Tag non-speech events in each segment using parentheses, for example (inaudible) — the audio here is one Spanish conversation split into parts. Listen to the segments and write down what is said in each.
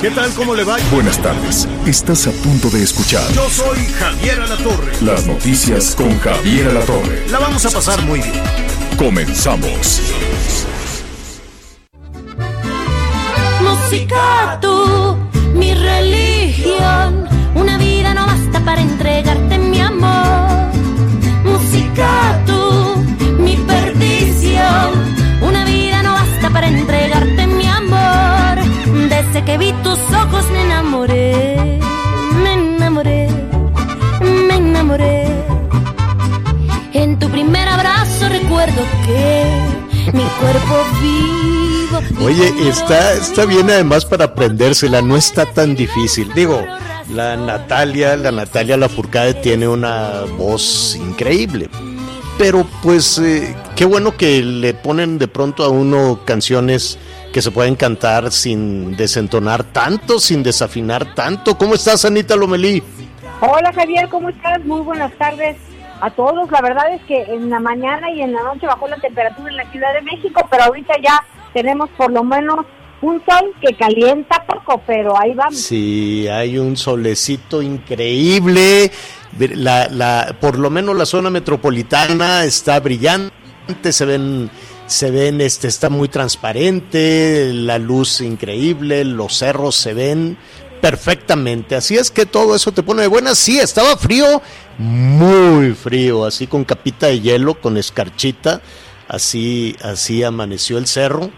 ¿Qué tal? ¿Cómo le va? Buenas tardes. Estás a punto de escuchar Yo soy Javier Alatorre. las noticias con Javier Alatorre. La vamos a pasar muy bien. Comenzamos. Música tú, mi religión. Una vida no basta para entregarte ojos me enamoré, me enamoré, me enamoré. En tu primer abrazo recuerdo que mi cuerpo vivo. Oye, está, está bien además para aprendérsela, no está tan difícil. Digo, la Natalia, la Natalia Lafourcade tiene una voz increíble. Pero pues eh, qué bueno que le ponen de pronto a uno canciones que se pueden cantar sin desentonar tanto, sin desafinar tanto. ¿Cómo estás, Anita Lomelí? Hola Javier, ¿cómo estás? Muy buenas tardes a todos. La verdad es que en la mañana y en la noche bajó la temperatura en la Ciudad de México, pero ahorita ya tenemos por lo menos un sol que calienta poco, pero ahí vamos. Sí, hay un solecito increíble. La, la, por lo menos la zona metropolitana está brillante, se ven, se ven, este, está muy transparente, la luz increíble, los cerros se ven perfectamente. Así es que todo eso te pone de buenas. Sí, estaba frío, muy frío, así con capita de hielo, con escarchita. Así, así amaneció el cerro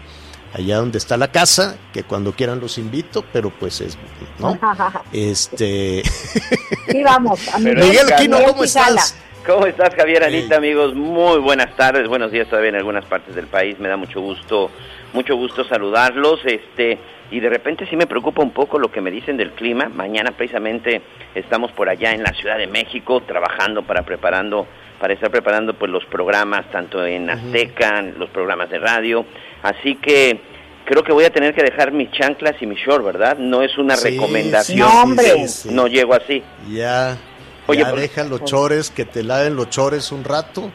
allá donde está la casa, que cuando quieran los invito, pero pues es, ¿no? (laughs) Este, (laughs) Sí, vamos. Miguel Aquino, ¿cómo estás? ¿Cómo estás, Javier Anita, Hey. amigos? Muy buenas tardes, buenos días todavía en algunas partes del país. Me da mucho gusto, mucho gusto saludarlos. Este, y de repente sí me preocupa un poco lo que me dicen del clima. Mañana precisamente estamos por allá en la Ciudad de México trabajando para preparando para estar preparando pues los programas tanto en Azteca, los programas de radio. Así que creo que voy a tener que dejar mis chanclas y mi short, ¿verdad? No es una Sí, recomendación. sí, No, hombre. sí, sí. No llego así. Ya, Oye, ya por- deja los chores, que te laven los chores un rato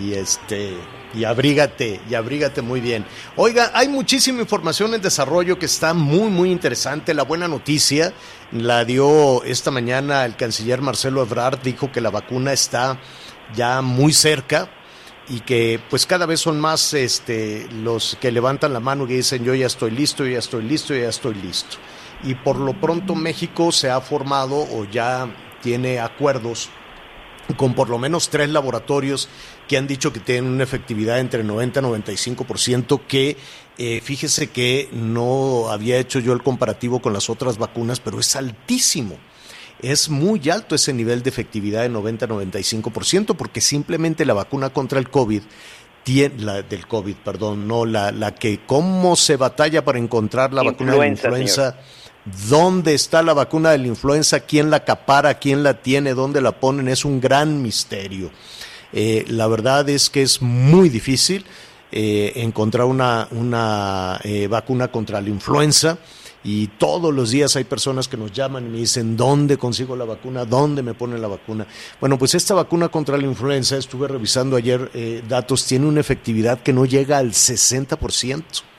y este y abrígate, y abrígate muy bien. Oiga, hay muchísima información en desarrollo que está muy muy interesante. La buena noticia la dio esta mañana el canciller Marcelo Ebrard, dijo que la vacuna está ya muy cerca y que pues cada vez son más este los que levantan la mano y dicen yo ya estoy listo, yo ya estoy listo, yo ya estoy listo. Y por lo pronto México se ha formado o ya tiene acuerdos con por lo menos tres laboratorios que han dicho que tienen una efectividad entre 90 y 95%, que eh, fíjese que no había hecho yo el comparativo con las otras vacunas, pero es altísimo. Es muy alto ese nivel de efectividad de 90-95%, porque simplemente la vacuna contra el COVID, tiene, la del COVID, perdón, no la, la que cómo se batalla para encontrar la vacuna de influenza, dónde está la vacuna de la influenza, quién la acapara, quién la tiene, dónde la ponen, es un gran misterio. Eh, la verdad es que es muy difícil eh, encontrar una, una eh, vacuna contra la influenza y todos los días hay personas que nos llaman y me dicen dónde consigo la vacuna, dónde me ponen la vacuna. Bueno, pues esta vacuna contra la influenza, estuve revisando ayer datos, tiene una efectividad que no llega al 60%.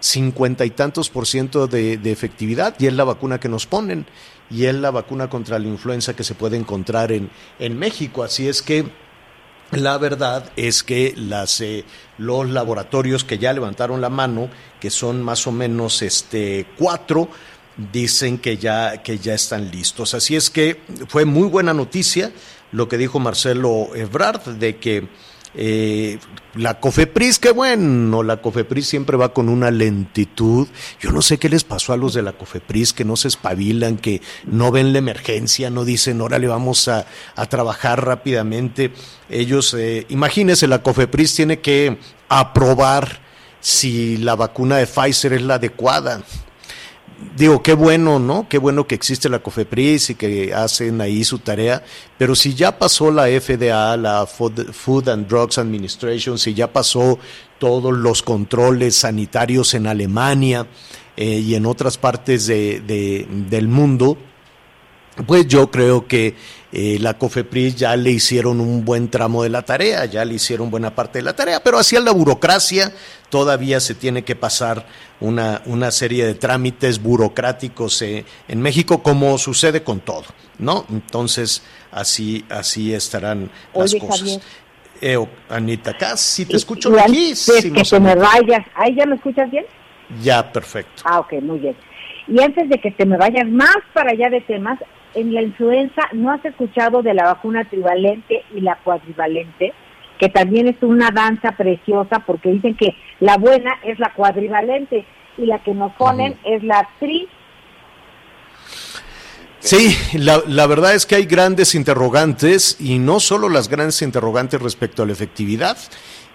50 y tantos por ciento de, de efectividad y es la vacuna que nos ponen y es la vacuna contra la influenza que se puede encontrar en, en México. Así es que la verdad es que las, eh, los laboratorios que ya levantaron la mano, que son más o menos este, cuatro, dicen que ya, que ya están listos. Así es que fue muy buena noticia lo que dijo Marcelo Ebrard de que eh, la COFEPRIS, qué bueno, la COFEPRIS siempre va con una lentitud. Yo no sé qué les pasó a los de la COFEPRIS, que no se espabilan, que no ven la emergencia, no dicen, órale, vamos a, a trabajar rápidamente. Ellos, eh, imagínense, la COFEPRIS tiene que aprobar si la vacuna de Pfizer es la adecuada. Digo, qué bueno, ¿no? Qué bueno que existe la COFEPRIS y que hacen ahí su tarea, pero si ya pasó la FDA, la Food and Drugs Administration, si ya pasó todos los controles sanitarios en Alemania eh, y en otras partes de, del mundo, pues yo creo que eh, la COFEPRIS ya le hicieron un buen tramo de la tarea, ya le hicieron buena parte de la tarea, pero hacia la burocracia todavía se tiene que pasar una, una serie de trámites burocráticos eh, en México, como sucede con todo, ¿no? Entonces, así, así estarán las cosas. Eh, Anita, casi te escucho aquí. que te me vayas, ¿ahí ya me escuchas bien? Ya, perfecto. Ah, ok, muy bien. Y antes de que te me vayas más para allá de temas, en la influenza, ¿no has escuchado de la vacuna trivalente y la cuadrivalente? Que también es una danza preciosa porque dicen que la buena es la cuadrivalente y la que nos ponen es la tri. Sí, la, la, verdad es que hay grandes interrogantes y no solo las grandes interrogantes respecto a la efectividad,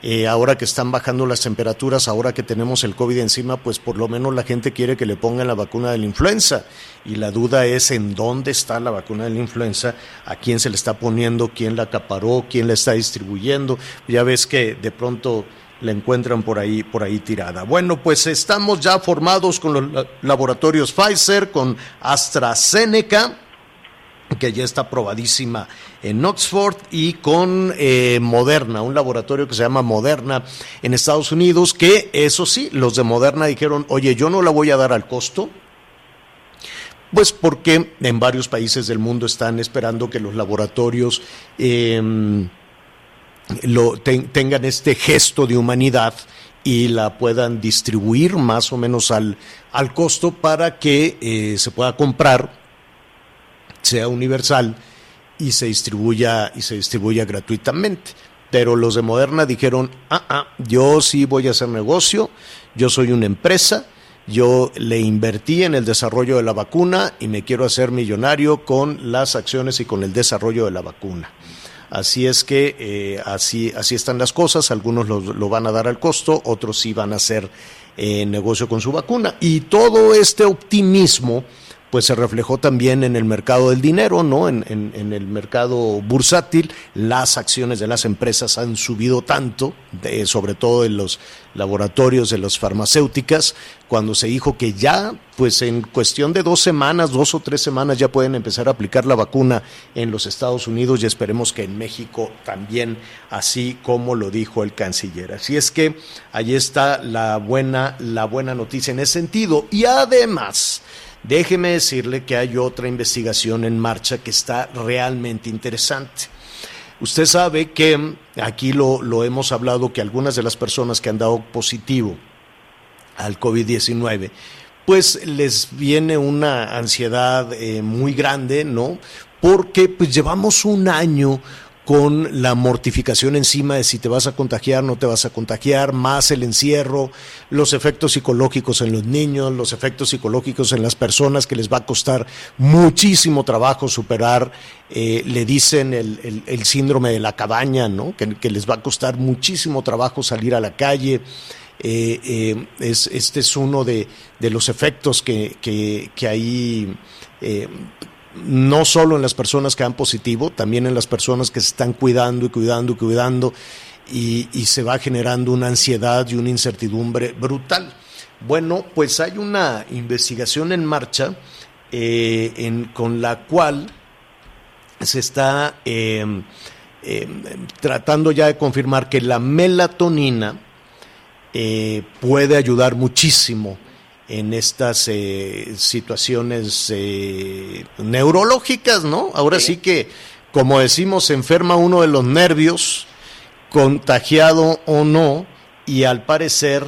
eh, ahora que están bajando las temperaturas, ahora que tenemos el COVID encima, pues por lo menos la gente quiere que le pongan la vacuna de la influenza. Y la duda es en dónde está la vacuna de la influenza, a quién se le está poniendo, quién la acaparó, quién la está distribuyendo. Ya ves que de pronto la encuentran por ahí, por ahí tirada. Bueno, pues estamos ya formados con los laboratorios Pfizer, con AstraZeneca que ya está aprobadísima en Oxford y con eh, Moderna, un laboratorio que se llama Moderna en Estados Unidos, que eso sí, los de Moderna dijeron, oye, yo no la voy a dar al costo, pues porque en varios países del mundo están esperando que los laboratorios em, lo, tengan este gesto de humanidad y la puedan distribuir más o menos al, al costo para que eh, se pueda comprar sea universal y se distribuya y se distribuya gratuitamente. Pero los de Moderna dijeron, ah, ah, yo sí voy a hacer negocio, yo soy una empresa, yo le invertí en el desarrollo de la vacuna y me quiero hacer millonario con las acciones y con el desarrollo de la vacuna. Así es que eh, así, así están las cosas, algunos lo, van a dar al costo, otros sí van a hacer eh, negocio con su vacuna. Y todo este optimismo pues se reflejó también en el mercado del dinero, ¿no? En, el mercado bursátil, las acciones de las empresas han subido tanto, sobre todo en los laboratorios de las farmacéuticas, cuando se dijo que ya, pues en cuestión de dos semanas, dos o tres semanas, ya pueden empezar a aplicar la vacuna en los Estados Unidos y esperemos que en México también, así como lo dijo el canciller. Así es que ahí está la buena, la buena noticia en ese sentido. Y además, Déjeme decirle que hay otra investigación en marcha que está realmente interesante. Usted sabe que aquí lo, hemos hablado que algunas de las personas que han dado positivo al COVID-19, pues les viene una ansiedad eh, muy grande, ¿no? Porque pues llevamos un año con la mortificación encima de si te vas a contagiar, no te vas a contagiar, más el encierro, los efectos psicológicos en los niños, los efectos psicológicos en las personas que les va a costar muchísimo trabajo superar, eh, le dicen el, síndrome de la cabaña, ¿no? que, les va a costar muchísimo trabajo salir a la calle. Eh, eh, es, este es uno de, los efectos que, que, que ahí no solo en las personas que dan positivo, también en las personas que se están cuidando y cuidando y cuidando y, se va generando una ansiedad y una incertidumbre brutal. Bueno, pues hay una investigación en marcha eh, con la cual se está em, em, tratando ya de confirmar que la melatonina eh, puede ayudar muchísimo en estas eh, situaciones eh, neurológicas, ¿no? Ahora sí. que, como decimos, se enferma uno de los nervios, contagiado o no, y al parecer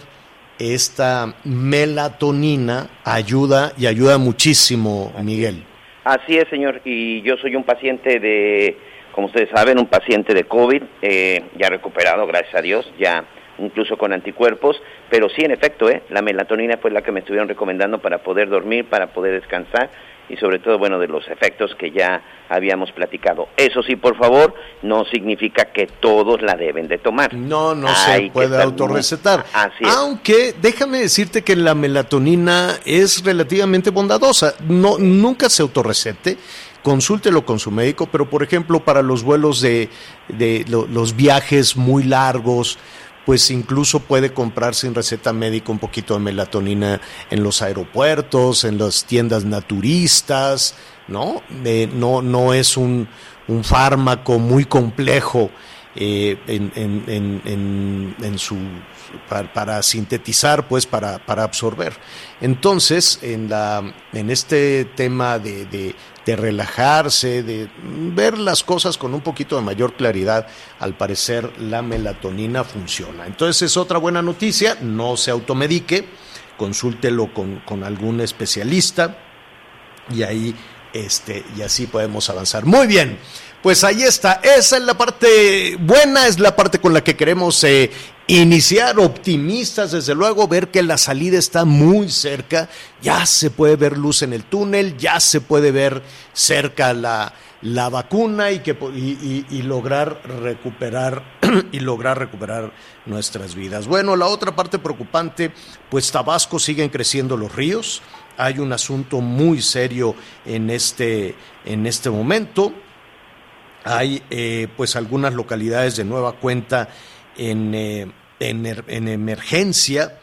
esta melatonina ayuda y ayuda muchísimo, Miguel. Así es, señor, y yo soy un paciente de, como ustedes saben, un paciente de COVID, eh, ya recuperado, gracias a Dios, ya incluso con anticuerpos, pero sí, en efecto, ¿eh? la melatonina fue la que me estuvieron recomendando para poder dormir, para poder descansar y sobre todo, bueno, de los efectos que ya habíamos platicado. Eso sí, por favor, no significa que todos la deben de tomar. No, no se puede autorrecetar. Aunque déjame decirte que la melatonina es relativamente bondadosa. No, nunca se autorrecete consúltelo con su médico, pero por ejemplo para los vuelos de, de los viajes muy largos, pues incluso puede comprar sin receta médica un poquito de melatonina en los aeropuertos, en las tiendas naturistas, ¿no? no, no es un, un fármaco muy complejo eh, en, en, en, su para, sintetizar, pues para, para, absorber. Entonces, en, la, en este tema de, de, de, relajarse, de ver las cosas con un poquito de mayor claridad, al parecer la melatonina funciona. Entonces es otra buena noticia, no se automedique, consúltelo con, con algún especialista y ahí este, y así podemos avanzar. Muy bien. Pues ahí está, esa es la parte buena, es la parte con la que queremos eh, iniciar optimistas, desde luego, ver que la salida está muy cerca, ya se puede ver luz en el túnel, ya se puede ver cerca la, la vacuna y, que, y, lograr recuperar (clears throat) y lograr recuperar nuestras vidas. Bueno, la otra parte preocupante, pues Tabasco siguen creciendo los ríos, hay un asunto muy serio en este, en este momento hay eh, pues algunas localidades de nueva cuenta en, eh, en, emergencia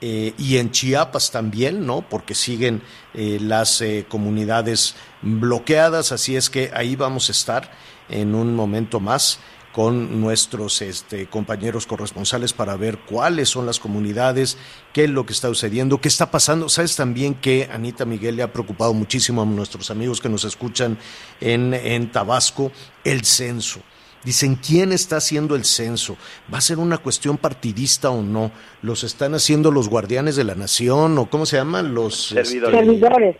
eh, y en Chiapas también, ¿no? Porque siguen las comunidades bloqueadas, así es que ahí vamos a estar en un momento más con nuestros este, compañeros corresponsales para ver cuáles son las comunidades, qué es lo que está sucediendo, qué está pasando. Sabes también que Anita Miguel le ha preocupado muchísimo a nuestros amigos que nos escuchan en, en Tabasco el censo. Dicen, ¿quién está haciendo el censo? ¿Va a ser una cuestión partidista o no? ¿Los están haciendo los guardianes de la nación o cómo se llaman? Los este, servidores.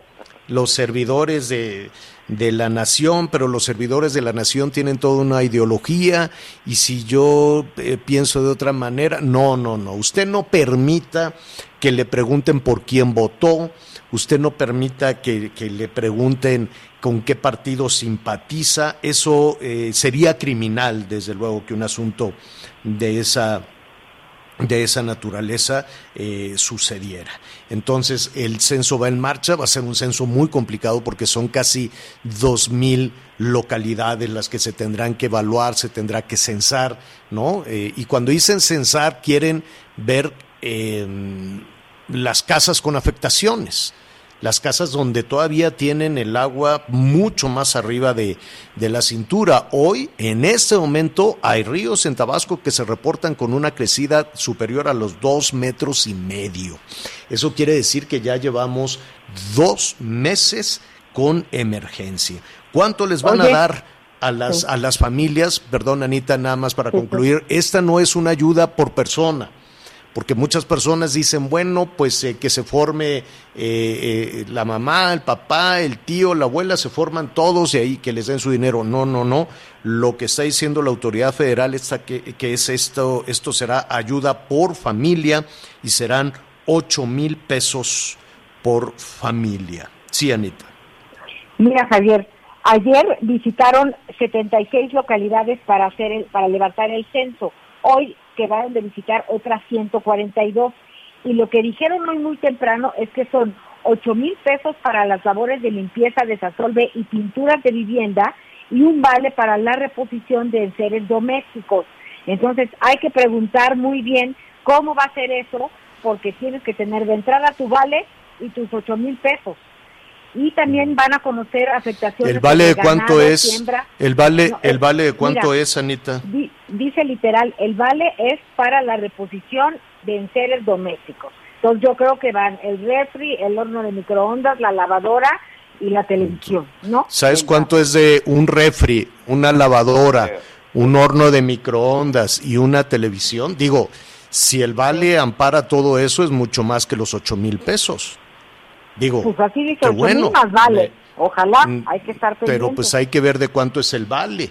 Los servidores de, de la nación, pero los servidores de la nación tienen toda una ideología y si yo eh, pienso de otra manera, no, no, no, usted no permita que le pregunten por quién votó, usted no permita que, le pregunten con qué partido simpatiza, eso eh, sería criminal, desde luego, que un asunto de esa de esa naturaleza eh, sucediera. Entonces el censo va en marcha, va a ser un censo muy complicado porque son casi dos mil localidades las que se tendrán que evaluar, se tendrá que censar, ¿no? Eh, y cuando dicen censar quieren ver em, las casas con afectaciones las casas donde todavía tienen el agua mucho más arriba de, la cintura. Hoy, en este momento, hay ríos en Tabasco que se reportan con una crecida superior a los dos metros y medio. Eso quiere decir que ya llevamos dos meses con emergencia. ¿Cuánto les van a dar a las, a las familias? Perdón, Anita, nada más para concluir. Esta no es una ayuda por persona porque muchas personas dicen, bueno, pues eh, que se forme eh, eh, la mamá, el papá, el tío, la abuela, se forman todos y ahí que les den su dinero. No, no, no. Lo que está diciendo la autoridad federal es que, que es esto, esto será ayuda por familia y serán 8 mil pesos por familia. Sí, Anita. Mira, Javier, ayer visitaron 76 localidades para hacer el, para levantar el censo. Hoy que van a visitar otras 142. Y lo que dijeron hoy muy temprano es que son 8 mil pesos para las labores de limpieza, desasolve y pinturas de vivienda y un vale para la reposición de seres domésticos. Entonces hay que preguntar muy bien cómo va a ser eso, porque tienes que tener de entrada tu vale y tus 8 mil pesos y también van a conocer afectaciones. ¿El vale de cuánto es? el vale, el vale de cuánto es, Anita. dice literal, el vale es para la reposición de enseres domésticos. Entonces yo creo que van el refri, el horno de microondas, la lavadora y la televisión, ¿no? ¿Sabes cuánto es de un refri, una lavadora, un horno de microondas y una televisión? Digo, si el vale ampara todo eso es mucho más que los ocho mil pesos. Digo, pues así dice, bueno, más vale. Ojalá, mm, hay que estar pendiente. Pero pues hay que ver de cuánto es el vale,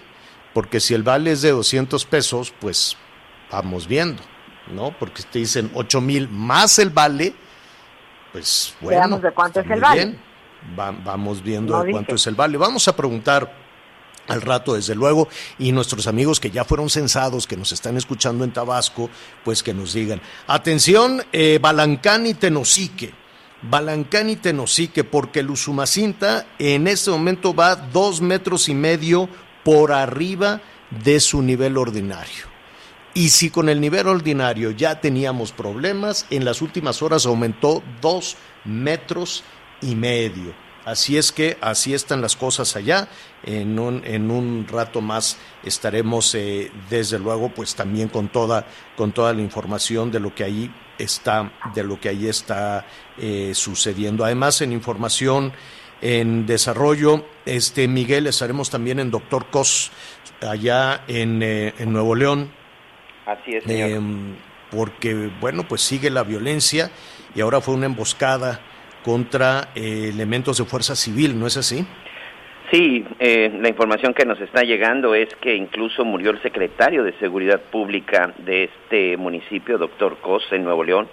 porque si el vale es de 200 pesos, pues vamos viendo. ¿no? Porque te dicen 8 mil más el vale, pues bueno. Veamos de cuánto es el vale. bien. Va- vamos viendo No de cuánto es el vale. Vamos a preguntar al rato, desde luego, y nuestros amigos que ya fueron censados, que nos están escuchando en Tabasco, pues que nos digan. Atención, eh, Balancán y Tenosique. Balancán y Tenosique, porque el Usumacinta en este momento va dos metros y medio por arriba de su nivel ordinario. Y si con el nivel ordinario ya teníamos problemas, en las últimas horas aumentó dos metros y medio. Así es que así están las cosas allá. En un, en un rato más estaremos, eh, desde luego, pues también con toda, con toda la información de lo que ahí está, de lo que ahí está eh, sucediendo. Además, en información en desarrollo, este Miguel, estaremos también en Doctor Cos, allá en, eh, en Nuevo León. Así es, señor. Em, porque, bueno, pues sigue la violencia y ahora fue una emboscada contra eh, elementos de fuerza civil, ¿no es así? Sí, eh, la información que nos está llegando es que incluso murió el secretario de Seguridad Pública de este municipio, doctor Cos, en Nuevo León,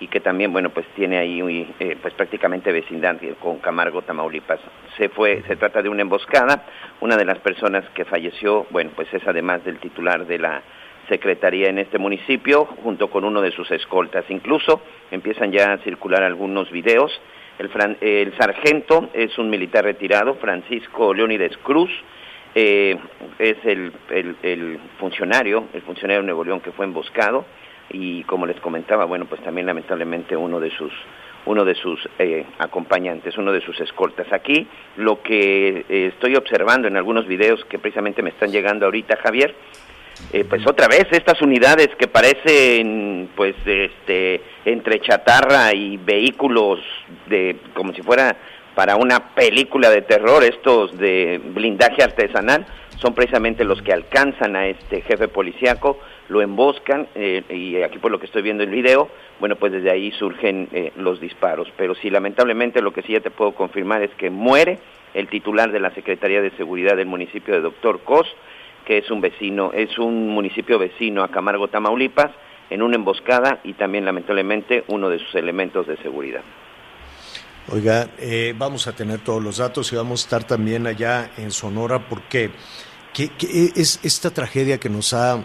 y que también, bueno, pues tiene ahí, eh, pues prácticamente vecindad con Camargo, Tamaulipas. Se fue, se trata de una emboscada. Una de las personas que falleció, bueno, pues es además del titular de la secretaría en este municipio, junto con uno de sus escoltas. Incluso empiezan ya a circular algunos videos. El, fran- el sargento es un militar retirado, Francisco Leónides Cruz, eh, es el, funcionario, el funcionario de Nuevo León que fue emboscado y como les comentaba, bueno, pues también lamentablemente uno de sus uno de sus eh, acompañantes, uno de sus escoltas. Aquí lo que eh, estoy observando en algunos videos que precisamente me están llegando ahorita, Javier, eh, pues otra vez estas unidades que parecen pues este entre chatarra y vehículos de como si fuera para una película de terror estos de blindaje artesanal son precisamente los que alcanzan a este jefe policíaco lo emboscan eh, y aquí por lo que estoy viendo el video bueno pues desde ahí surgen eh, los disparos. Pero sí lamentablemente lo que sí ya te puedo confirmar es que muere el titular de la Secretaría de Seguridad del municipio de Doctor Cos que es un vecino, es un municipio vecino a Camargo, Tamaulipas, en una emboscada y también lamentablemente uno de sus elementos de seguridad. Oiga, eh, vamos a tener todos los datos y vamos a estar también allá en Sonora porque ¿qué- qué es esta tragedia que nos ha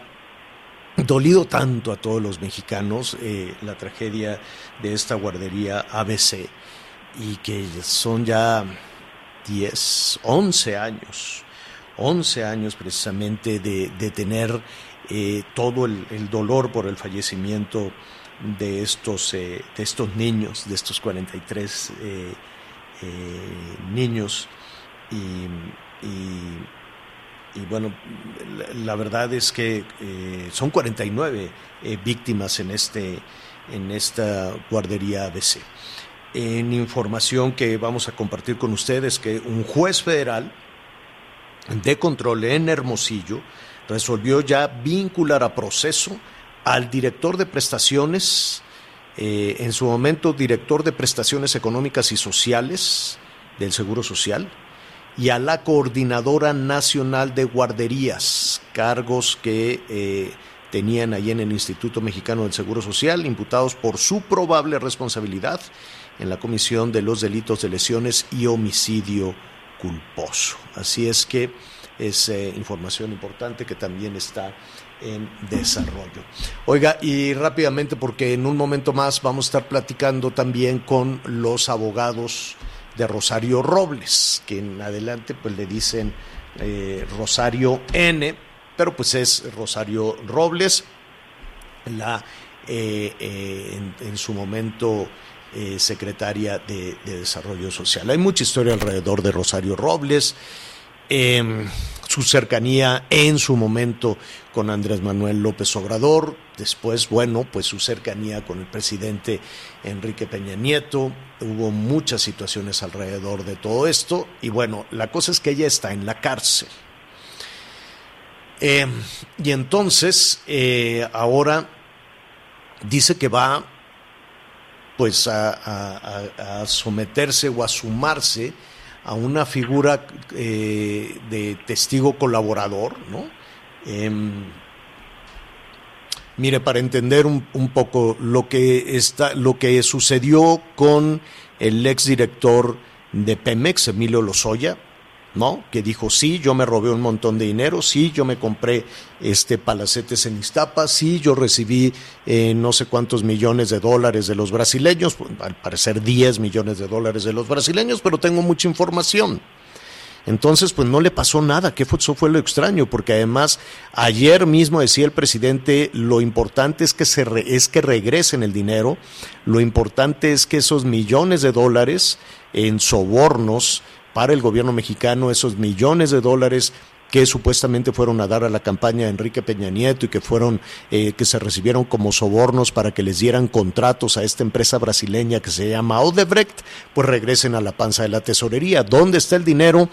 dolido tanto a todos los mexicanos, eh, la tragedia de esta guardería ABC y que son ya 10, 11 años, 11 años precisamente de, tener eh, todo el, dolor por el fallecimiento de estos, eh, de estos niños, de estos 43 eh, eh, niños. Y, bueno, la, la verdad es que eh, son 49 eh, víctimas en, este, en esta guardería ABC. En información que vamos a compartir con ustedes, que un juez federal de control en Hermosillo resolvió ya vincular a proceso al director de prestaciones, eh, en su momento director de prestaciones económicas y sociales del Seguro Social, y a la Coordinadora Nacional de Guarderías, cargos que eh, tenían ahí en el Instituto Mexicano del Seguro Social, imputados por su probable responsabilidad en la comisión de los delitos de lesiones y homicidio culposo. Así es que es eh, información importante que también está en desarrollo. Oiga, y rápidamente, porque en un momento más vamos a estar platicando también con los abogados de Rosario Robles, que en adelante pues le dicen eh, Rosario N, pero pues es Rosario Robles, la eh, en su momento eh, secretaria de, de Desarrollo Social. Hay mucha historia alrededor de Rosario Robles, eh, su cercanía en su momento con Andrés Manuel López Obrador, después, bueno, pues su cercanía con el presidente Enrique Peña Nieto, hubo muchas situaciones alrededor de todo esto, y bueno, la cosa es que ella está en la cárcel. Eh, y entonces, eh, ahora dice que va pues a, someterse o a sumarse a una figura eh, de testigo colaborador, ¿no? Em, Mire, para entender un, un, poco lo que está, lo que sucedió con el exdirector de Pemex, Emilio Lozoya, ¿no? Que dijo, sí, yo me robé un montón de dinero, sí, yo me compré este palacetes en Iztapa, sí, yo recibí eh, no sé cuántos millones de dólares de los brasileños, al parecer 10 millones de dólares de los brasileños, pero tengo mucha información. Entonces, pues no le pasó nada, que eso fue lo extraño, porque además ayer mismo decía el presidente, lo importante es que, se es que regresen el dinero, lo importante es que esos millones de dólares en sobornos para el gobierno mexicano, esos millones de dólares que supuestamente fueron a dar a la campaña de Enrique Peña Nieto y que fueron eh, que se recibieron como sobornos para que les dieran contratos a esta empresa brasileña que se llama Odebrecht, pues regresen a la panza de la tesorería. ¿Dónde está el dinero?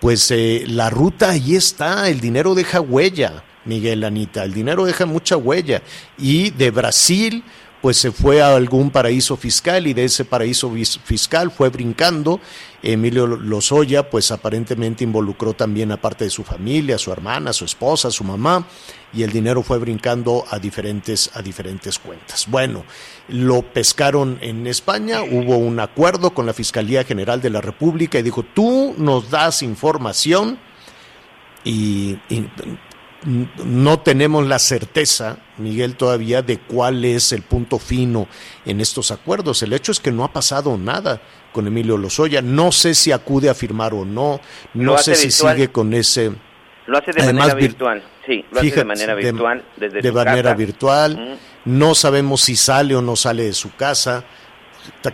Pues eh, la ruta ahí está, el dinero deja huella, Miguel Anita, el dinero deja mucha huella. Y de Brasil, pues se fue a algún paraíso fiscal y de ese paraíso fiscal fue brincando. Emilio Lozoya, pues aparentemente involucró también a parte de su familia, su hermana, su esposa, su mamá, y el dinero fue brincando a diferentes, a diferentes cuentas. Bueno, lo pescaron en España, hubo un acuerdo con la Fiscalía General de la República y dijo, tú nos das información y, y no tenemos la certeza, Miguel, todavía de cuál es el punto fino en estos acuerdos. El hecho es que no ha pasado nada con Emilio Lozoya. No sé si acude a firmar o no. No sé si sigue con ese. Lo hace de manera virtual. Sí, lo hace de manera virtual. Desde de manera virtual. No sabemos si sale o no sale de su casa.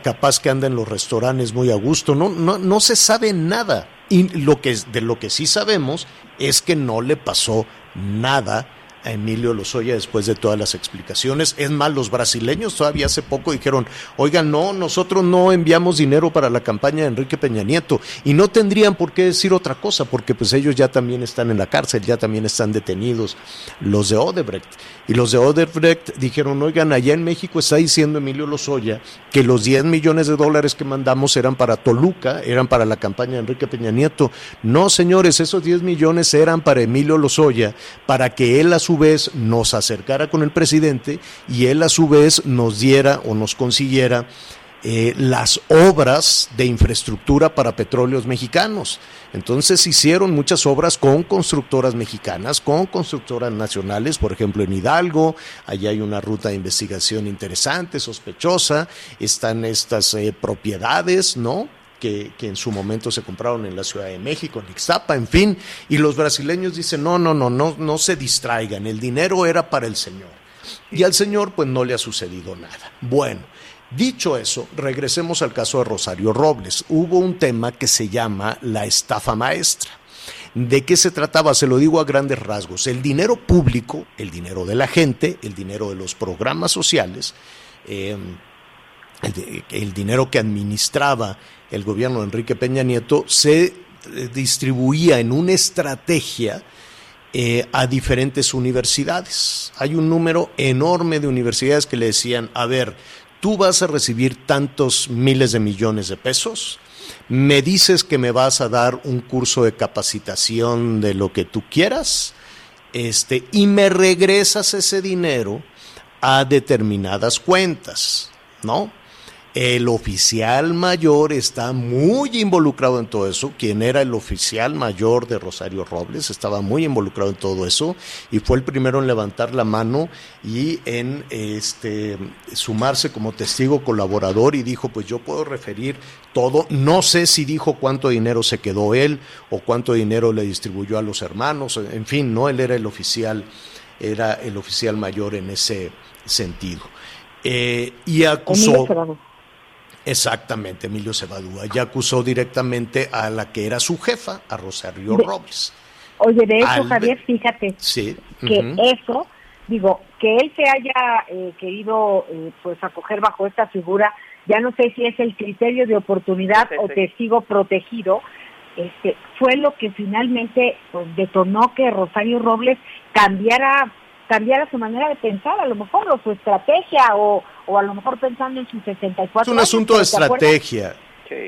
Capaz que anda en los restaurantes muy a gusto. No, no, no se sabe nada. Y lo que, de lo que sí sabemos es que no le pasó nada a Emilio Lozoya después de todas las explicaciones. Es más, los brasileños todavía hace poco dijeron, oigan, no, nosotros no enviamos dinero para la campaña de Enrique Peña Nieto y no tendrían por qué decir otra cosa porque pues ellos ya también están en la cárcel, ya también están detenidos los de Odebrecht. Y los de Odebrecht dijeron, oigan, allá en México está diciendo Emilio Lozoya que los 10 millones de dólares que mandamos eran para Toluca, eran para la campaña de Enrique Peña Nieto. No, señores, esos 10 millones eran para Emilio Lozoya, para que él a su vez nos acercara con el presidente y él a su vez nos diera o nos consiguiera eh, las obras de infraestructura para petróleos mexicanos. Entonces hicieron muchas obras con constructoras mexicanas, con constructoras nacionales, por ejemplo en Hidalgo, allá hay una ruta de investigación interesante, sospechosa, están estas eh, propiedades, ¿no? Que, en su momento se compraron en la Ciudad de México, en Ixtapa, en fin, y los brasileños dicen, no, no, no, no, no se distraigan, el dinero era para el Señor. Y al Señor pues no le ha sucedido nada. Bueno, dicho eso, regresemos al caso de Rosario Robles. Hubo un tema que se llama la estafa maestra. ¿De qué se trataba? Se lo digo a grandes rasgos. El dinero público, el dinero de la gente, el dinero de los programas sociales, eh, el, dinero que administraba el gobierno de Enrique Peña Nieto se eh, distribuía en una estrategia eh, a diferentes universidades. Hay un número enorme de universidades que le decían, a ver, tú vas a recibir tantos miles de millones de pesos, me dices que me vas a dar un curso de capacitación de lo que tú quieras, este, y me regresas ese dinero a determinadas cuentas, ¿no? El oficial mayor está muy involucrado en todo eso. Quien era el oficial mayor de Rosario Robles estaba muy involucrado en todo eso y fue el primero en levantar la mano y en este sumarse como testigo colaborador y dijo, pues yo puedo referir todo. No sé si dijo cuánto dinero se quedó él o cuánto dinero le distribuyó a los hermanos. En fin, no, él era el oficial, era el oficial mayor en ese sentido. Eh, y acusó. Exactamente, Emilio Cebadúa. Ya acusó directamente a la que era su jefa, a Rosario Robles. Oye, de eso, Javier, fíjate que eso, digo, que él se haya eh, querido eh, pues acoger bajo esta figura, ya no sé si es el criterio de oportunidad o testigo protegido, este, fue lo que finalmente pues, detonó que Rosario Robles cambiara cambiara su manera de pensar, a lo mejor, o su estrategia, o, o a lo mejor pensando en sus 64 Es un asunto de estrategia.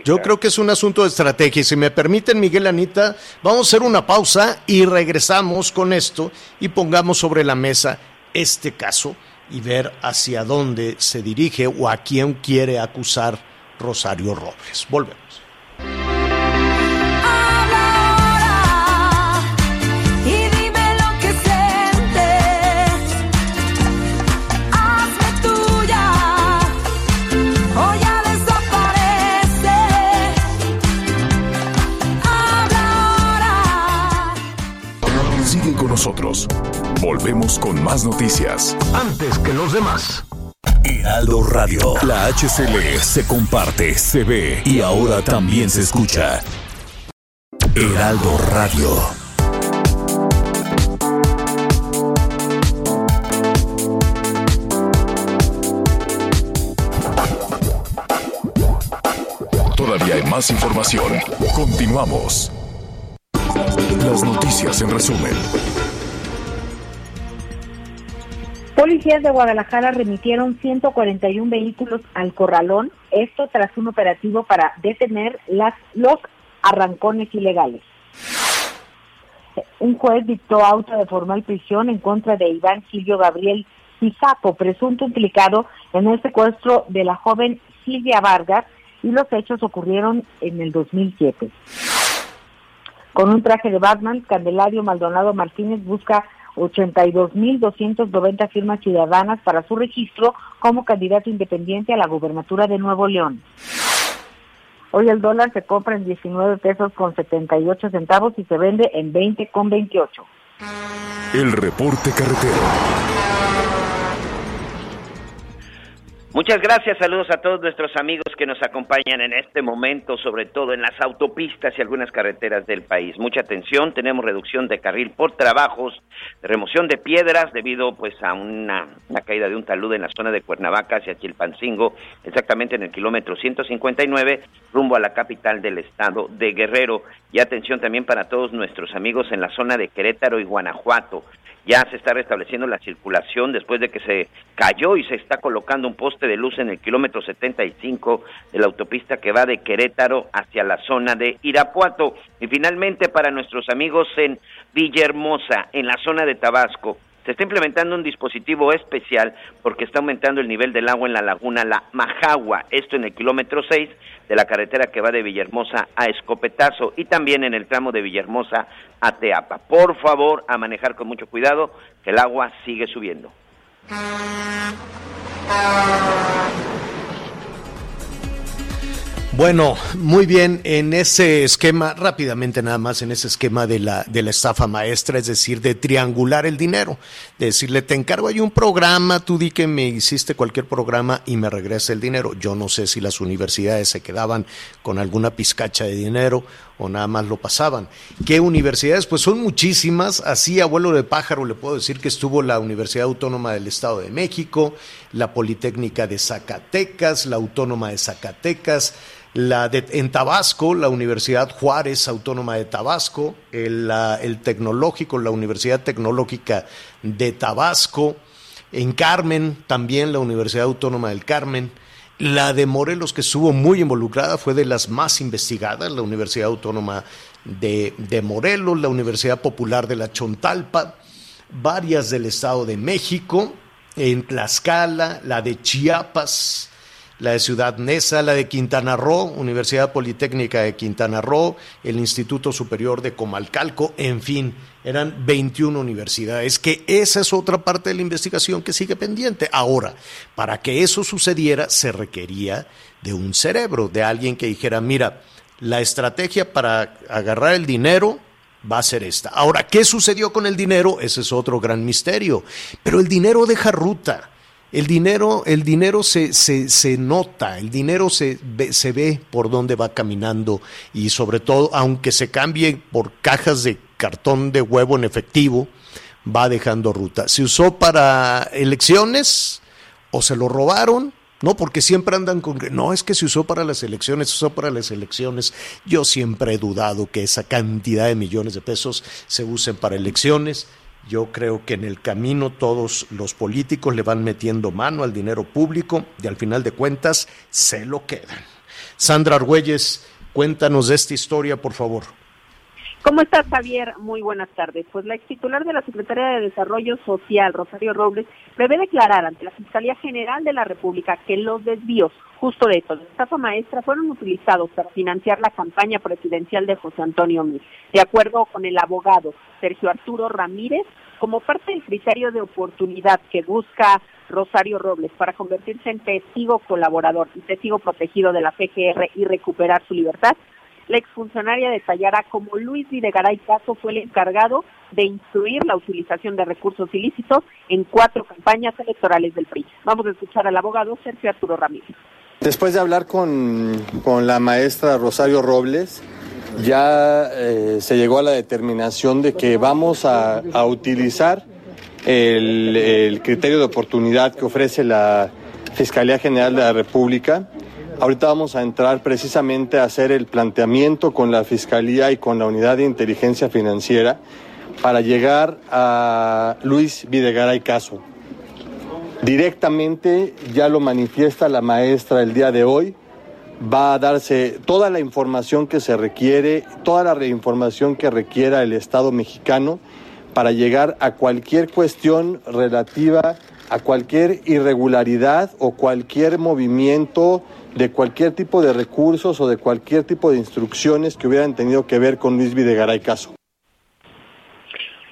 Yo creo que es un asunto de estrategia. Y si me permiten, Miguel Anita, vamos a hacer una pausa y regresamos con esto y pongamos sobre la mesa este caso y ver hacia dónde se dirige o a quién quiere acusar Rosario Robles. Volvemos. Nosotros. Volvemos con más noticias. Antes que los demás. Heraldo Radio. La HCL se comparte, se ve y ahora también se escucha. Heraldo Radio. Todavía hay más información. Continuamos. Las noticias en resumen. Policías de Guadalajara remitieron 141 vehículos al corralón, esto tras un operativo para detener las, los arrancones ilegales. Un juez dictó auto de formal prisión en contra de Iván Silvio Gabriel Cizapo, presunto implicado en el secuestro de la joven Silvia Vargas, y los hechos ocurrieron en el 2007. Con un traje de Batman, Candelario Maldonado Martínez busca 82.290 firmas ciudadanas para su registro como candidato independiente a la gubernatura de Nuevo León. Hoy el dólar se compra en 19 pesos con 78 centavos y se vende en 20 con 28. El reporte carretero. Muchas gracias, saludos a todos nuestros amigos que nos acompañan en este momento, sobre todo en las autopistas y algunas carreteras del país. Mucha atención, tenemos reducción de carril por trabajos, de remoción de piedras debido pues a una, caída de un talud en la zona de Cuernavaca hacia Chilpancingo, exactamente en el kilómetro 159, rumbo a la capital del estado de Guerrero. Y atención también para todos nuestros amigos en la zona de Querétaro y Guanajuato ya se está restableciendo la circulación después de que se cayó y se está colocando un poste de luz en el kilómetro 75 de la autopista que va de Querétaro hacia la zona de Irapuato. Y finalmente para nuestros amigos en Villahermosa, en la zona de Tabasco, se está implementando un dispositivo especial porque está aumentando el nivel del agua en la laguna La Majagua, esto en el kilómetro 6 de la carretera que va de Villahermosa a Escopetazo y también en el tramo de Villahermosa a Teapa. Por favor, a manejar con mucho cuidado, que el agua sigue subiendo. Bueno, muy bien, en ese esquema, rápidamente nada más, en ese esquema de la, de la estafa maestra, es decir, de triangular el dinero, de decirle, te encargo, hay un programa, tú di que me hiciste cualquier programa y me regresa el dinero. Yo no sé si las universidades se quedaban con alguna pizcacha de dinero o nada más lo pasaban. ¿Qué universidades? Pues son muchísimas, así abuelo de pájaro le puedo decir que estuvo la Universidad Autónoma del Estado de México, la Politécnica de Zacatecas, la Autónoma de Zacatecas, la en Tabasco, la Universidad Juárez Autónoma de Tabasco, el, el Tecnológico, la Universidad Tecnológica de Tabasco, en Carmen también la Universidad Autónoma del Carmen, la de Morelos, que estuvo muy involucrada, fue de las más investigadas, la Universidad Autónoma de, de Morelos, la Universidad Popular de la Chontalpa, varias del Estado de México, en Tlaxcala, la de Chiapas, la de Ciudad Neza, la de Quintana Roo, Universidad Politécnica de Quintana Roo, el Instituto Superior de Comalcalco, en fin, eran 21 universidades, que esa es otra parte de la investigación que sigue pendiente. Ahora, para que eso sucediera se requería de un cerebro, de alguien que dijera, mira, la estrategia para agarrar el dinero va a ser esta. Ahora, ¿qué sucedió con el dinero? Ese es otro gran misterio. Pero el dinero deja ruta. El dinero, el dinero se, se, se nota, el dinero se se ve por dónde va caminando y sobre todo, aunque se cambie por cajas de cartón de huevo en efectivo, va dejando ruta. ¿Se usó para elecciones o se lo robaron? No, porque siempre andan con... No, es que se usó para las elecciones, se usó para las elecciones. Yo siempre he dudado que esa cantidad de millones de pesos se usen para elecciones yo creo que en el camino todos los políticos le van metiendo mano al dinero público y al final de cuentas se lo quedan. Sandra Argüelles, cuéntanos de esta historia, por favor. ¿Cómo estás, Javier? Muy buenas tardes. Pues la ex titular de la Secretaría de Desarrollo Social, Rosario Robles, prevé declarar ante la Fiscalía General de la República que los desvíos justo de eso, de estafa maestra, fueron utilizados para financiar la campaña presidencial de José Antonio Mí. De acuerdo con el abogado Sergio Arturo Ramírez, como parte del criterio de oportunidad que busca Rosario Robles para convertirse en testigo colaborador y testigo protegido de la PGR y recuperar su libertad, la exfuncionaria detallará cómo Luis Videgaray Caso fue el encargado de instruir la utilización de recursos ilícitos en cuatro campañas electorales del PRI. Vamos a escuchar al abogado Sergio Arturo Ramírez. Después de hablar con, con la maestra Rosario Robles, ya eh, se llegó a la determinación de que vamos a, a utilizar el, el criterio de oportunidad que ofrece la Fiscalía General de la República Ahorita vamos a entrar precisamente a hacer el planteamiento con la Fiscalía y con la Unidad de Inteligencia Financiera para llegar a Luis Videgaray Caso. Directamente ya lo manifiesta la maestra el día de hoy. Va a darse toda la información que se requiere, toda la información que requiera el Estado mexicano para llegar a cualquier cuestión relativa cualquier irregularidad o cualquier movimiento de cualquier tipo de recursos o de cualquier tipo de instrucciones que hubieran tenido que ver con Luis Videgaray Caso.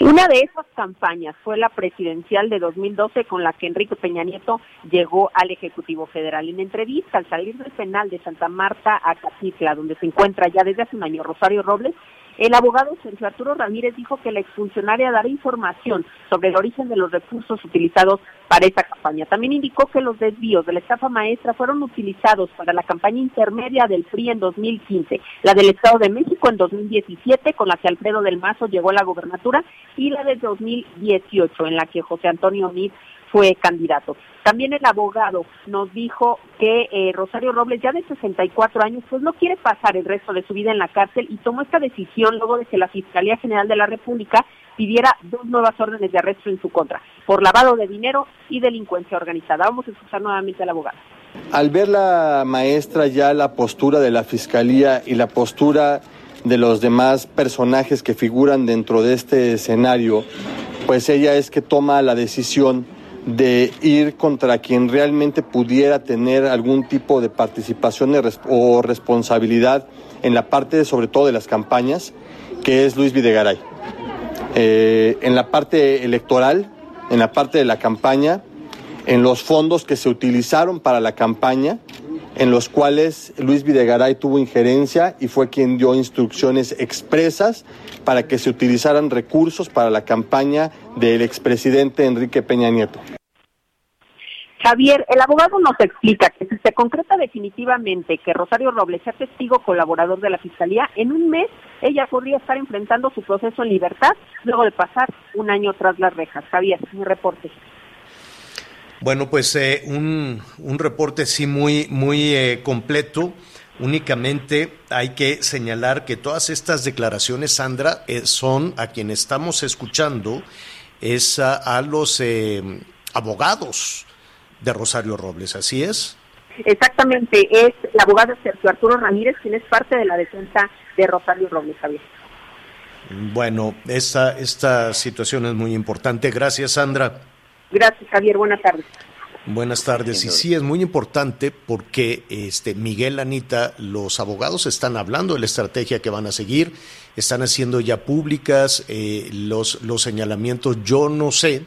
Una de esas campañas fue la presidencial de 2012 con la que Enrique Peña Nieto llegó al Ejecutivo Federal. En entrevista al salir del penal de Santa Marta a Catitla, donde se encuentra ya desde hace un año Rosario Robles, el abogado Sergio Arturo Ramírez dijo que la exfuncionaria dará información sobre el origen de los recursos utilizados para esa campaña. También indicó que los desvíos de la estafa maestra fueron utilizados para la campaña intermedia del PRI en 2015, la del Estado de México en 2017, con la que Alfredo del Mazo llegó a la gobernatura, y la de 2018, en la que José Antonio Mid fue candidato. También el abogado nos dijo que eh, Rosario Robles, ya de 64 años, pues no quiere pasar el resto de su vida en la cárcel y tomó esta decisión luego de que la Fiscalía General de la República pidiera dos nuevas órdenes de arresto en su contra, por lavado de dinero y delincuencia organizada. Vamos a escuchar nuevamente al abogado. Al ver la maestra ya la postura de la Fiscalía y la postura de los demás personajes que figuran dentro de este escenario, pues ella es que toma la decisión de ir contra quien realmente pudiera tener algún tipo de participación o responsabilidad en la parte sobre todo de las campañas, que es Luis Videgaray. Eh, en la parte electoral, en la parte de la campaña, en los fondos que se utilizaron para la campaña, en los cuales Luis Videgaray tuvo injerencia y fue quien dio instrucciones expresas para que se utilizaran recursos para la campaña del expresidente Enrique Peña Nieto. Javier, el abogado nos explica que si se concreta definitivamente que Rosario Robles sea testigo colaborador de la Fiscalía, en un mes ella podría estar enfrentando su proceso en libertad luego de pasar un año tras las rejas. Javier, mi reporte. Bueno, pues eh, un, un, reporte sí muy, muy eh, completo. Únicamente hay que señalar que todas estas declaraciones, Sandra, eh, son a quien estamos escuchando, es a, a los abogados de Rosario Robles, ¿así es? Exactamente, es la abogada Sergio Arturo Ramírez, quien es parte de la defensa de Rosario Robles, Javier. Bueno, esta, esta situación es muy importante. Gracias, Sandra. Gracias, Javier. Buenas tardes. Buenas tardes. Y sí, es muy importante porque este Miguel Anita, los abogados están hablando de la estrategia que van a seguir, están haciendo ya públicas eh, los, los señalamientos. Yo no sé,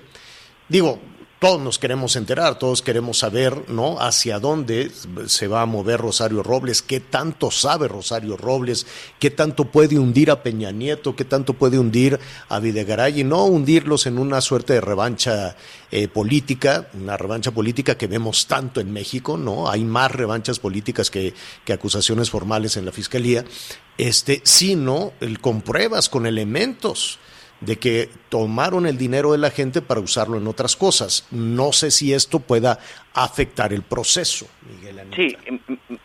digo, todos nos queremos enterar, todos queremos saber, ¿no? Hacia dónde se va a mover Rosario Robles, qué tanto sabe Rosario Robles, qué tanto puede hundir a Peña Nieto, qué tanto puede hundir a Videgaray y no hundirlos en una suerte de revancha eh, política, una revancha política que vemos tanto en México, ¿no? Hay más revanchas políticas que, acusaciones formales en la fiscalía, este, sino con pruebas, con elementos de que tomaron el dinero de la gente para usarlo en otras cosas. No sé si esto pueda afectar el proceso, Miguel Sí,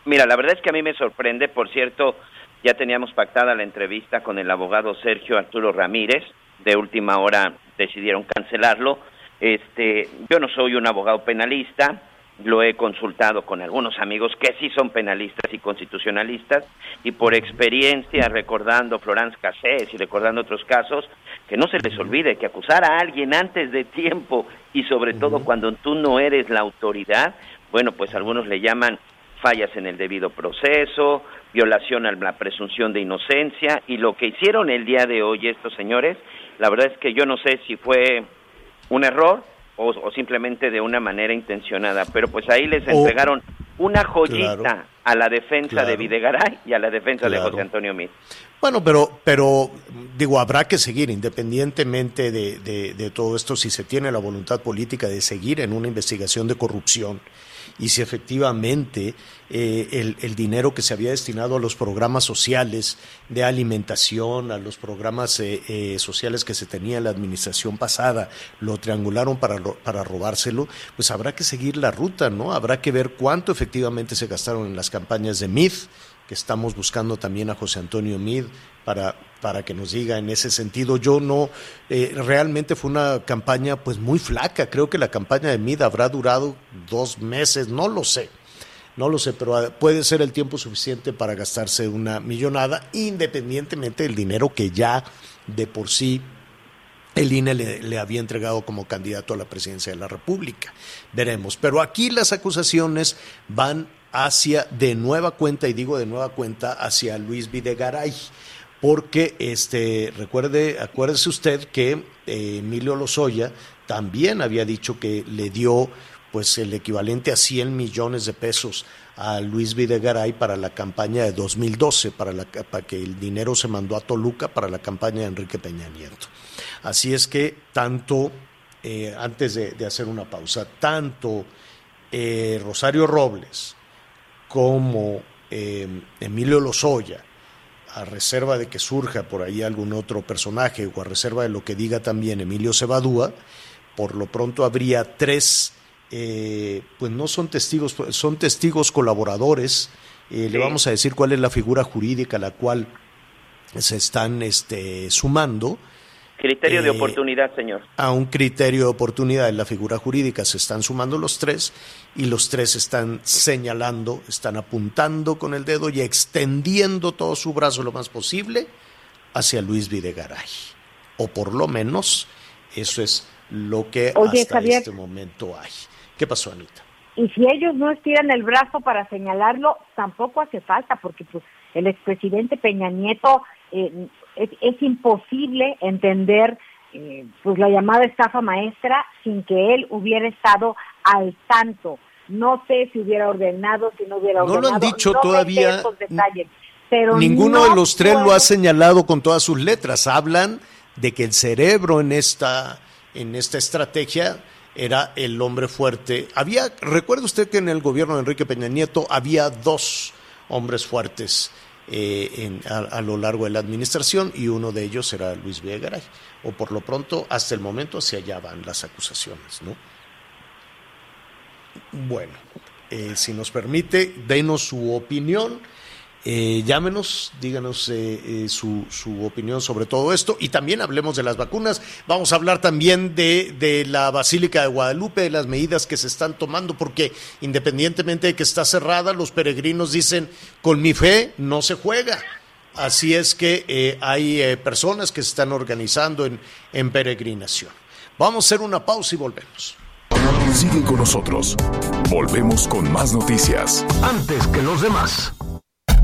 mira, la verdad es que a mí me sorprende, por cierto, ya teníamos pactada la entrevista con el abogado Sergio Arturo Ramírez, de última hora decidieron cancelarlo. Este, yo no soy un abogado penalista, lo he consultado con algunos amigos que sí son penalistas y constitucionalistas y por experiencia recordando Florence Cassés y recordando otros casos, que no se les olvide que acusar a alguien antes de tiempo y sobre todo cuando tú no eres la autoridad, bueno, pues algunos le llaman fallas en el debido proceso, violación a la presunción de inocencia y lo que hicieron el día de hoy estos señores, la verdad es que yo no sé si fue un error o, simplemente de una manera intencionada, pero pues ahí les entregaron una joyita a la defensa de Videgaray y a la defensa de José Antonio Mir. Bueno, pero, pero digo, habrá que seguir, independientemente de, de, todo esto, si se tiene la voluntad política de seguir en una investigación de corrupción y si efectivamente eh, el, dinero que se había destinado a los programas sociales de alimentación, a los programas eh, eh, sociales que se tenía en la administración pasada, lo triangularon para, para robárselo, pues habrá que seguir la ruta, ¿no? Habrá que ver cuánto efectivamente se gastaron en las campañas de MIF, que estamos buscando también a José Antonio Mid para, para que nos diga en ese sentido. Yo no, eh, realmente fue una campaña pues muy flaca, creo que la campaña de Mid habrá durado dos meses, no lo sé. No lo sé, pero ah, puede ser el tiempo suficiente para gastarse una millonada, independientemente del dinero que ya de por sí el INE le, le, había entregado como candidato a la presidencia de la República. Veremos. Pero aquí las acusaciones van hacia de nueva cuenta, y digo de nueva cuenta, hacia Luis Videgaray. Porque este, recuerde, acuérdese usted que eh, Emilio Lozoya también había dicho que le dio pues el equivalente a 100 millones de pesos a Luis Videgaray para la campaña de 2012, para, la, para que el dinero se mandó a Toluca para la campaña de Enrique Peña Nieto. Así es que tanto, eh, antes de, hacer una pausa, tanto eh, Rosario Robles como em, Emilio Lozoya, a reserva de que surja por ahí algún otro personaje o a reserva de lo que diga también Emilio Cebadúa, por lo pronto habría tres, eh, pues no son testigos, son testigos colaboradores. Eh, le vamos a decir cuál es la figura jurídica a la cual se están este, sumando Criterio de eh, oportunidad, señor. A un criterio de oportunidad en la figura jurídica se están sumando los tres y los tres están señalando, están apuntando con el dedo y extendiendo todo su brazo lo más posible hacia Luis Videgaray. O por lo menos eso es lo que hasta este momento hay. ¿Qué pasó, Anita? Y si ellos no estiran el brazo para señalarlo, tampoco hace falta, porque pues el expresidente Peña Nieto eh, es, imposible entender eh, pues la llamada estafa maestra sin que él hubiera estado al tanto. No sé si hubiera ordenado, si no hubiera ordenado. No lo han dicho todavía. pero ninguno de los tres lo ha señalado con todas sus letras. Hablan de que el cerebro en esta en esta estrategia era el hombre fuerte. Había, recuerda usted que en el gobierno de Enrique Peña Nieto había dos hombres fuertes eh, a, lo largo de la administración y uno de ellos será Luis Villegaray. O por lo pronto, hasta el momento, hacia allá van las acusaciones. ¿no? Bueno, eh, si nos permite, denos su opinión eh, llámenos, díganos eh, eh, su, su, opinión sobre todo esto y también hablemos de las vacunas. Vamos a hablar también de, de, la Basílica de Guadalupe, de las medidas que se están tomando, porque independientemente de que está cerrada, los peregrinos dicen, con mi fe no se juega. Así es que hay personas que se están organizando en, en peregrinación. Vamos a hacer una pausa y volvemos. Sigue con nosotros. Volvemos con más noticias. Antes que los demás.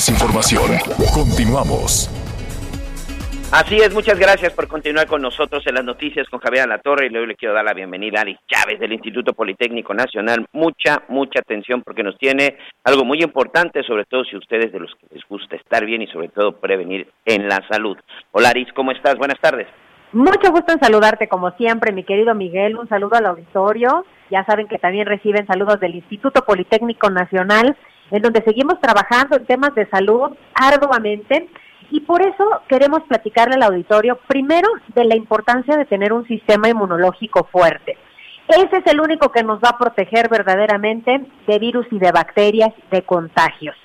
Más información. Continuamos. Así es, muchas gracias por continuar con nosotros en las noticias con Javier Alatorre y luego le quiero dar la bienvenida a Ari Chávez del Instituto Politécnico Nacional. Mucha, mucha atención porque nos tiene algo muy importante, sobre todo si ustedes de los que les gusta estar bien y sobre todo prevenir en la salud. Hola Aris, ¿cómo estás? Buenas tardes. Mucho gusto en saludarte como siempre, mi querido Miguel. Un saludo al auditorio. Ya saben que también reciben saludos del Instituto Politécnico Nacional, en donde seguimos trabajando en temas de salud arduamente. Y por eso queremos platicarle al auditorio primero de la importancia de tener un sistema inmunológico fuerte. Ese es el único que nos va a proteger verdaderamente de virus y de bacterias, de contagios.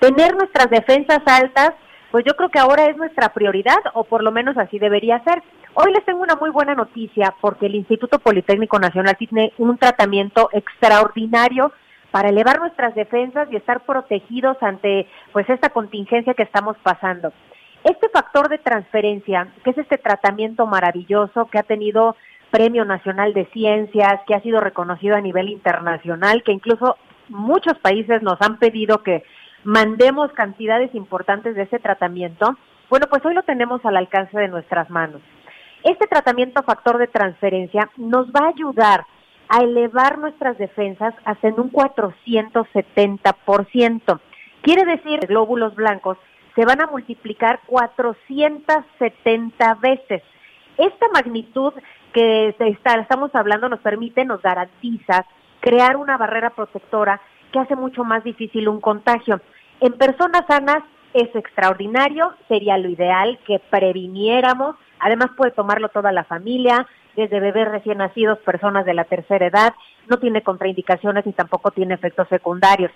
Tener nuestras defensas altas, pues yo creo que ahora es nuestra prioridad, o por lo menos así debería ser. Hoy les tengo una muy buena noticia porque el Instituto Politécnico Nacional tiene un tratamiento extraordinario para elevar nuestras defensas y estar protegidos ante pues esta contingencia que estamos pasando. Este factor de transferencia, que es este tratamiento maravilloso que ha tenido Premio Nacional de Ciencias, que ha sido reconocido a nivel internacional, que incluso muchos países nos han pedido que mandemos cantidades importantes de ese tratamiento, bueno, pues hoy lo tenemos al alcance de nuestras manos. Este tratamiento factor de transferencia nos va a ayudar a elevar nuestras defensas hasta en un 470%. Quiere decir, glóbulos blancos se van a multiplicar 470 veces. Esta magnitud que estamos hablando nos permite, nos garantiza crear una barrera protectora que hace mucho más difícil un contagio. En personas sanas es extraordinario, sería lo ideal que previniéramos Además puede tomarlo toda la familia, desde bebés recién nacidos, personas de la tercera edad, no tiene contraindicaciones y tampoco tiene efectos secundarios.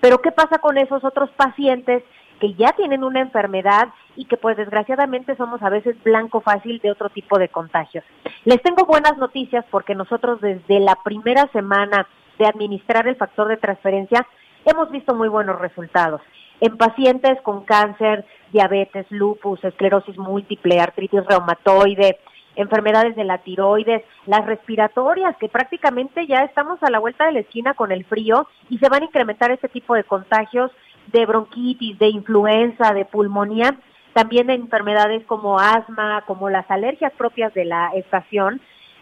Pero ¿qué pasa con esos otros pacientes que ya tienen una enfermedad y que pues desgraciadamente somos a veces blanco fácil de otro tipo de contagios? Les tengo buenas noticias porque nosotros desde la primera semana de administrar el factor de transferencia hemos visto muy buenos resultados en pacientes con cáncer, diabetes, lupus, esclerosis múltiple, artritis reumatoide, enfermedades de la tiroides, las respiratorias, que prácticamente ya estamos a la vuelta de la esquina con el frío y se van a incrementar este tipo de contagios de bronquitis, de influenza, de pulmonía, también de enfermedades como asma, como las alergias propias de la estación.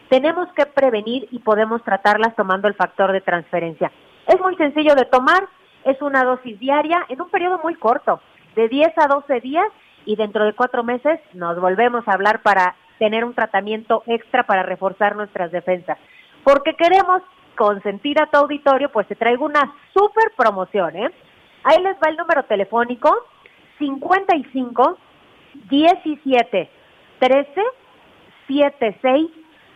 Tenemos que prevenir y podemos tratarlas tomando el factor de transferencia. Es muy sencillo de tomar, es una dosis diaria en un periodo muy corto, de 10 a 12 días y dentro de cuatro meses nos volvemos a hablar para tener un tratamiento extra para reforzar nuestras defensas. Porque queremos consentir a tu auditorio, pues te traigo una super promoción, ¿eh? Ahí les va el número telefónico 55 17 13 76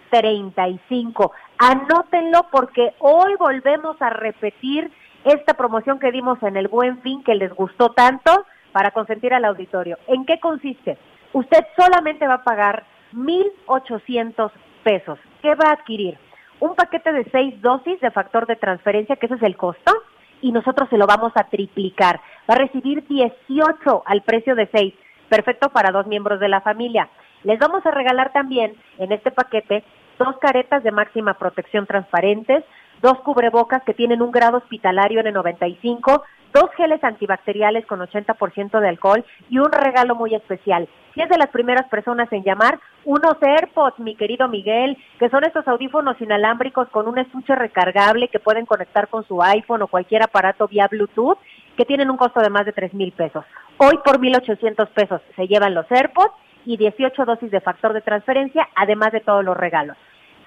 35. Anótenlo porque hoy volvemos a repetir esta promoción que dimos en el Buen Fin que les gustó tanto para consentir al auditorio. ¿En qué consiste? Usted solamente va a pagar 1.800 pesos. ¿Qué va a adquirir? Un paquete de seis dosis de factor de transferencia, que ese es el costo, y nosotros se lo vamos a triplicar. Va a recibir 18 al precio de seis, perfecto para dos miembros de la familia. Les vamos a regalar también en este paquete dos caretas de máxima protección transparentes, dos cubrebocas que tienen un grado hospitalario en el 95, dos geles antibacteriales con 80% de alcohol y un regalo muy especial. Si es de las primeras personas en llamar, unos AirPods, mi querido Miguel, que son estos audífonos inalámbricos con un estuche recargable que pueden conectar con su iPhone o cualquier aparato vía Bluetooth, que tienen un costo de más de 3 mil pesos. Hoy por 1.800 pesos se llevan los AirPods y 18 dosis de factor de transferencia, además de todos los regalos.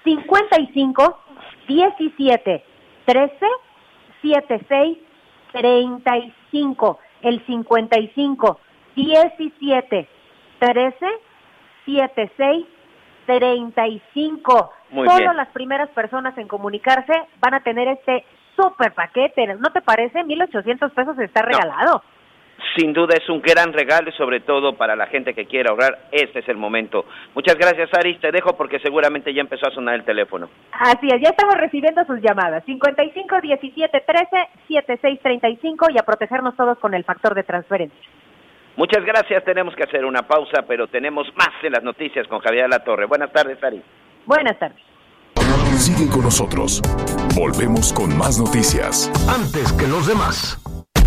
55 17 13 76 35. El 55 17 13 76 35. Muy Solo las primeras personas en comunicarse van a tener este super paquete. ¿No te parece? 1.800 pesos está regalado sin duda es un gran regalo y sobre todo para la gente que quiere ahorrar, este es el momento. Muchas gracias, Aris. Te dejo porque seguramente ya empezó a sonar el teléfono. Así es, ya estamos recibiendo sus llamadas. 55 17 13 76 35 y a protegernos todos con el factor de transferencia. Muchas gracias. Tenemos que hacer una pausa, pero tenemos más de las noticias con Javier La Torre. Buenas tardes, Aris. Buenas tardes. Sigue con nosotros. Volvemos con más noticias. Antes que los demás.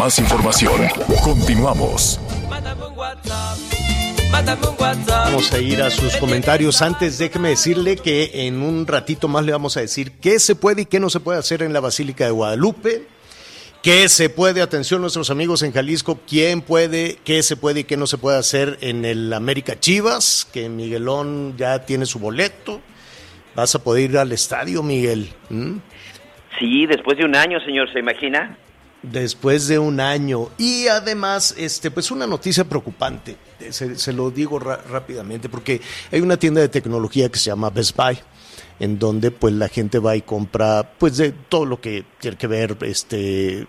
Más información. Continuamos. Vamos a ir a sus comentarios. Antes déjeme decirle que en un ratito más le vamos a decir qué se puede y qué no se puede hacer en la Basílica de Guadalupe. ¿Qué se puede, atención nuestros amigos en Jalisco, quién puede, qué se puede y qué no se puede hacer en el América Chivas? Que Miguelón ya tiene su boleto. ¿Vas a poder ir al estadio, Miguel? ¿Mm? Sí, después de un año, señor, ¿se imagina? Después de un año. Y además, este, pues una noticia preocupante, se, se lo digo rápidamente, porque hay una tienda de tecnología que se llama Best Buy, en donde pues la gente va y compra pues de todo lo que tiene que ver este, eh,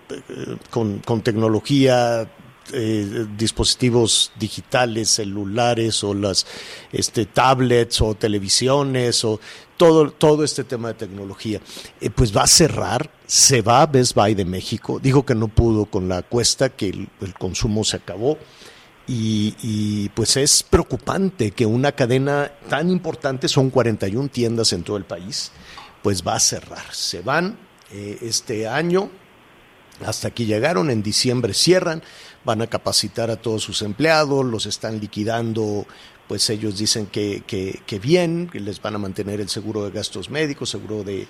con, con tecnología, eh, dispositivos digitales, celulares o las este, tablets o televisiones o todo, todo este tema de tecnología. Eh, pues va a cerrar, se va Best Buy de México. Dijo que no pudo con la cuesta, que el, consumo se acabó. Y, y, pues es preocupante que una cadena tan importante, son 41 tiendas en todo el país, pues va a cerrar. Se van eh, este año, hasta aquí llegaron, en diciembre cierran, van a capacitar a todos sus empleados, los están liquidando, pues ellos dicen que, que, que bien, que les van a mantener el seguro de gastos médicos, seguro de,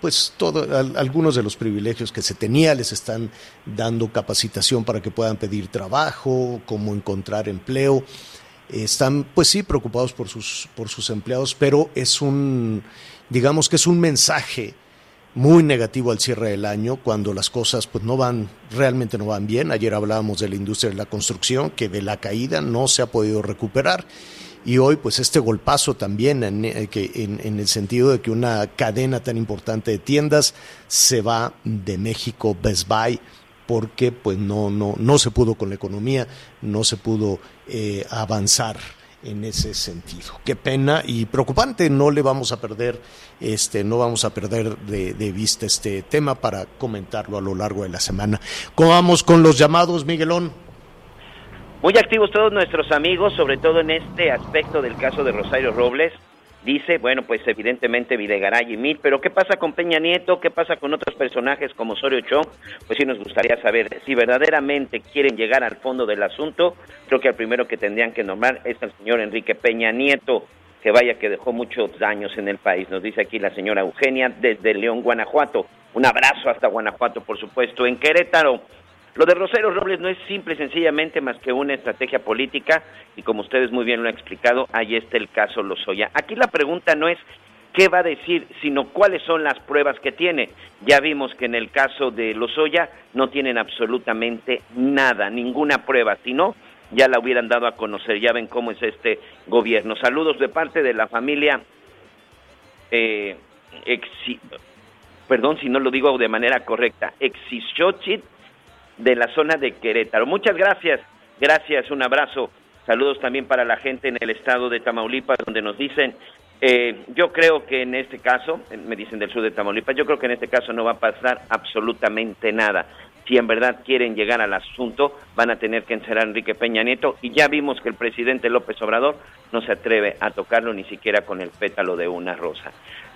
pues todo, al, algunos de los privilegios que se tenía, les están dando capacitación para que puedan pedir trabajo, cómo encontrar empleo. Están, pues sí, preocupados por sus, por sus empleados, pero es un, digamos que es un mensaje muy negativo al cierre del año cuando las cosas pues no van realmente no van bien. Ayer hablábamos de la industria de la construcción que de la caída no se ha podido recuperar. Y hoy pues este golpazo también en, que en, en, el sentido de que una cadena tan importante de tiendas se va de México Best Buy porque pues no no no se pudo con la economía no se pudo eh, avanzar en ese sentido. Qué pena y preocupante, no le vamos a perder, este, no vamos a perder de, de, vista este tema para comentarlo a lo largo de la semana. ¿Cómo vamos con los llamados, Miguelón? Muy activos todos nuestros amigos, sobre todo en este aspecto del caso de Rosario Robles. Dice, bueno, pues evidentemente Videgaray y Mil, pero ¿qué pasa con Peña Nieto? ¿Qué pasa con otros personajes como Osorio Chong? Pues sí nos gustaría saber si verdaderamente quieren llegar al fondo del asunto. Creo que el primero que tendrían que nombrar es el señor Enrique Peña Nieto, que vaya que dejó muchos daños en el país. Nos dice aquí la señora Eugenia desde León, Guanajuato. Un abrazo hasta Guanajuato, por supuesto. En Querétaro, lo de Rosario Robles no es simple sencillamente más que una estrategia política y como ustedes muy bien lo han explicado, ahí está el caso Lozoya. Aquí la pregunta no es qué va a decir, sino cuáles son las pruebas que tiene. Ya vimos que en el caso de Lozoya no tienen absolutamente nada, ninguna prueba, sino ya la hubieran dado a conocer. Ya ven cómo es este gobierno. Saludos de parte de la familia eh, perdón si no lo digo de manera correcta, Exixochit de la zona de Querétaro. Muchas gracias, gracias, un abrazo. Saludos también para la gente en el estado de Tamaulipas, donde nos dicen, eh, yo creo que en este caso, me dicen del sur de Tamaulipas, yo creo que en este caso no va a pasar absolutamente nada. Si en verdad quieren llegar al asunto, van a tener que encerrar a Enrique Peña Nieto y ya vimos que el presidente López Obrador no se atreve a tocarlo ni siquiera con el pétalo de una rosa.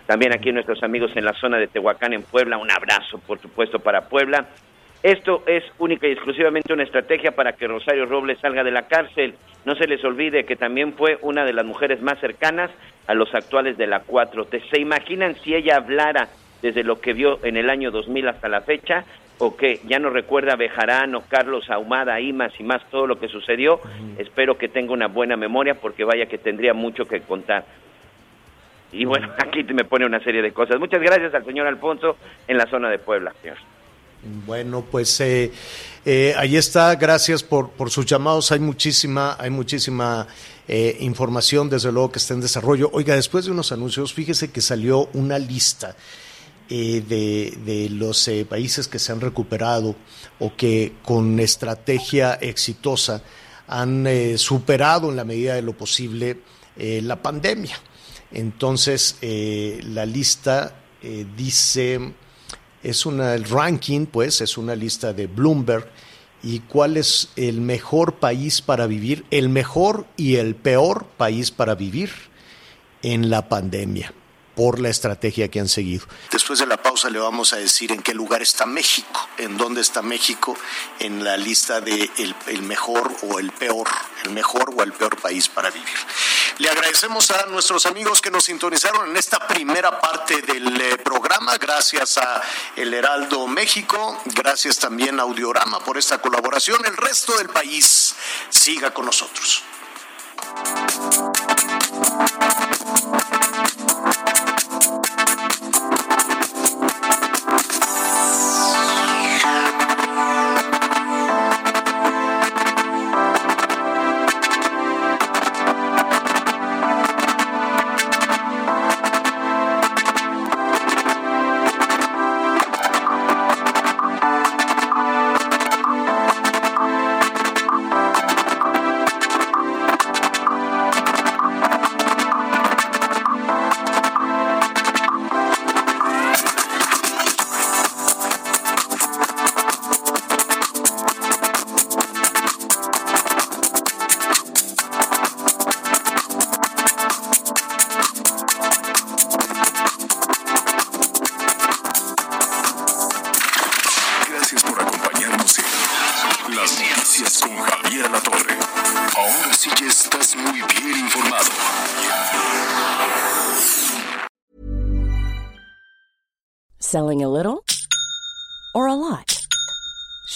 También aquí nuestros amigos en la zona de Tehuacán, en Puebla, un abrazo, por supuesto, para Puebla. Esto es única y exclusivamente una estrategia para que Rosario Robles salga de la cárcel. No se les olvide que también fue una de las mujeres más cercanas a los actuales de la 4T. ¿Se imaginan si ella hablara desde lo que vio en el año 2000 hasta la fecha? ¿O que ya no recuerda Bejarano, Carlos Ahumada, Imas y más todo lo que sucedió? Espero que tenga una buena memoria porque vaya que tendría mucho que contar. Y bueno, (laughs) aquí me pone una serie de cosas. Muchas gracias al señor Alfonso en la zona de Puebla, señor. Bueno, pues eh, eh, ahí está. Gracias por, por sus llamados. Hay muchísima, hay muchísima eh, información, desde luego que está en desarrollo. Oiga, después de unos anuncios, fíjese que salió una lista eh, de, de, los países que se han recuperado o que con estrategia exitosa han superado en la medida de lo posible la pandemia. Entonces, la lista dice es una, el ranking, pues, es una lista de Bloomberg. ¿Y cuál es el mejor país para vivir? El mejor y el peor país para vivir en la pandemia. Por la estrategia que han seguido. Después de la pausa le vamos a decir en qué lugar está México, en dónde está México en la lista de el, mejor o el peor, el mejor o el peor país para vivir. Le agradecemos a nuestros amigos que nos sintonizaron en esta primera parte del eh, programa. Gracias a El Heraldo México, gracias también a Audiorama por esta colaboración. El resto del país siga con nosotros.